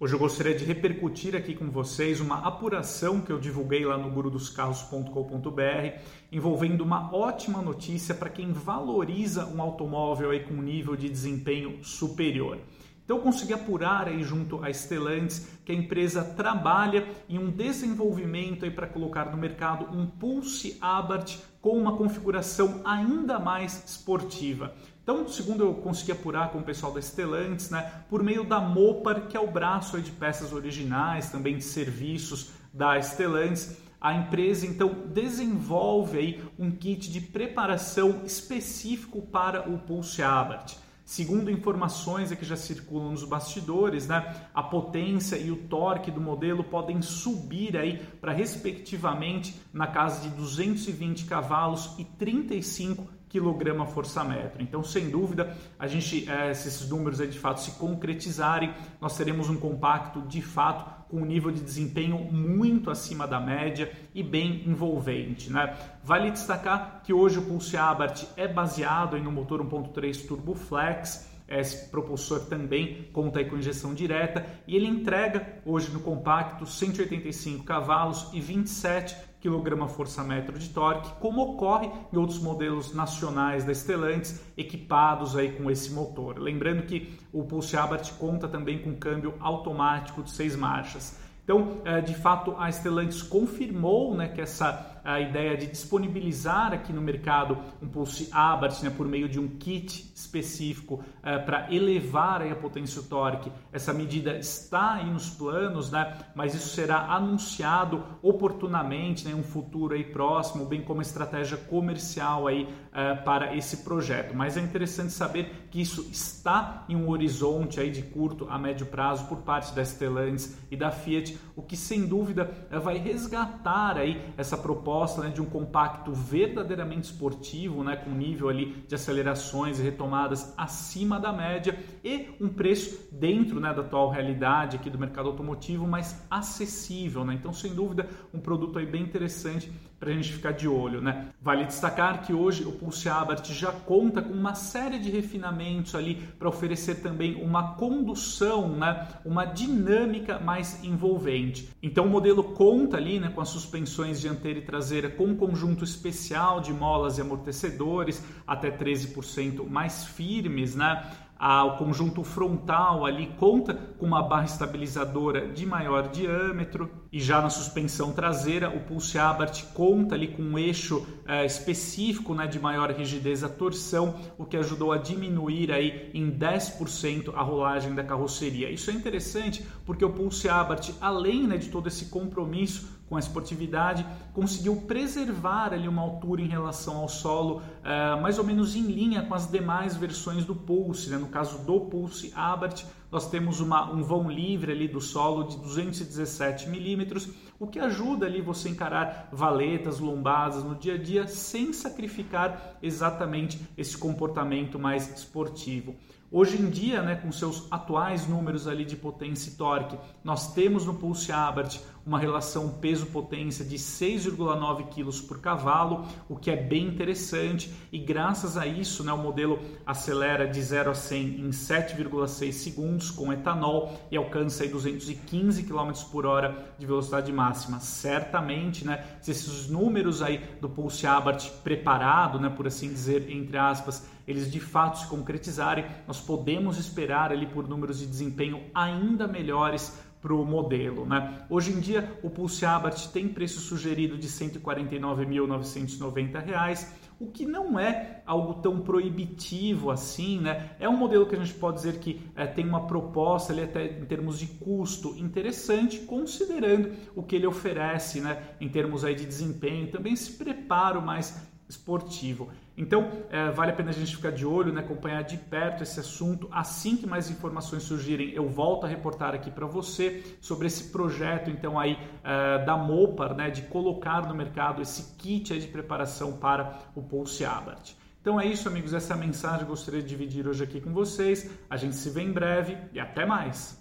Hoje eu gostaria de repercutir aqui com vocês uma apuração que eu divulguei lá no gurudoscarros.com.br, envolvendo uma ótima notícia para quem valoriza um automóvel aí com um nível de desempenho superior. Então eu consegui apurar aí junto a Stellantis que a empresa trabalha em um desenvolvimento aí para colocar no mercado um Pulse Abarth com uma configuração ainda mais esportiva. Então, segundo eu consegui apurar com o pessoal da Stellantis, né, por meio da Mopar, que é o braço de peças originais, também de serviços da Stellantis, a empresa então desenvolve aí um kit de preparação específico para o Pulse Abarth. Segundo informações que já circulam nos bastidores, né, a potência e o torque do modelo podem subir aí para respectivamente na casa de 220 cavalos e 35 quilograma força metro. Então, sem dúvida, a gente, é, se esses números aí de fato se concretizarem, nós teremos um compacto de fato com um nível de desempenho muito acima da média e bem envolvente. Né? Vale destacar que hoje o Pulse Abarth é baseado no motor 1.3 Turbo Flex, esse propulsor também conta com injeção direta e ele entrega hoje no compacto 185 cavalos e 27 kgfm de torque, como ocorre em outros modelos nacionais da Stellantis equipados aí com esse motor. Lembrando que o Pulse Abarth conta também com câmbio automático de seis marchas. Então, eh, de fato, a Stellantis confirmou né, que essa a ideia de disponibilizar aqui no mercado um Pulse Abarth né, por meio de um kit específico eh, para elevar aí, a potência torque. Essa medida está aí nos planos, né, mas isso será anunciado oportunamente né, em um futuro aí próximo, bem como estratégia comercial aí, eh, para esse projeto. Mas é interessante saber que isso está em um horizonte aí de curto a médio prazo por parte da Stellantis e da Fiat, o que sem dúvida eh, vai resgatar aí essa proposta proposta né, de um compacto verdadeiramente esportivo, né, com nível ali de acelerações e retomadas acima da média e um preço dentro né, da atual realidade aqui do mercado automotivo, mas acessível. Né? Então, sem dúvida, um produto aí bem interessante para a gente ficar de olho. Né? Vale destacar que hoje o Pulse Abarth já conta com uma série de refinamentos ali para oferecer também uma condução, né, uma dinâmica mais envolvente. Então o modelo conta ali né, com as suspensões dianteira e traseira com um conjunto especial de molas e amortecedores até 13% mais firmes, né? O conjunto frontal ali conta com uma barra estabilizadora de maior diâmetro e já na suspensão traseira o Pulse Abarth conta ali com um eixo é, específico né, de maior rigidez à torção, o que ajudou a diminuir aí em 10% a rolagem da carroceria. Isso é interessante porque o Pulse Abarth, além né, de todo esse compromisso com a esportividade, conseguiu preservar ali uma altura em relação ao solo uh, mais ou menos em linha com as demais versões do Pulse. Né? No caso do Pulse Abarth, nós temos uma, um vão livre ali do solo de 217 milímetros, o que ajuda ali você encarar valetas, lombadas no dia a dia sem sacrificar exatamente esse comportamento mais esportivo. Hoje em dia, né, com seus atuais números ali de potência e torque, nós temos no Pulse Abarth uma relação peso-potência de 6,9 kg por cavalo, o que é bem interessante e graças a isso né, o modelo acelera de 0 a 100 em 7,6 segundos com etanol e alcança aí 215 km por hora de velocidade máxima. Certamente, né, se esses números aí do Pulse Abarth preparado, né, por assim dizer, entre aspas, eles de fato se concretizarem, nós podemos esperar ali por números de desempenho ainda melhores para o modelo. Né? Hoje em dia, o Pulse Abarth tem preço sugerido de R$ 149.990, o que não é algo tão proibitivo assim. Né? É um modelo que a gente pode dizer que é, tem uma proposta ali até em termos de custo interessante, considerando o que ele oferece né? em termos aí de desempenho, também esse preparo mais esportivo. Então, é, vale a pena a gente ficar de olho, né, acompanhar de perto esse assunto. Assim que mais informações surgirem, eu volto a reportar aqui para você sobre esse projeto, então aí é, da Mopar, né, de colocar no mercado esse kit de preparação para o Pulse Abarth. Então é isso, amigos. Essa é a mensagem que eu gostaria de dividir hoje aqui com vocês. A gente se vê em breve e até mais.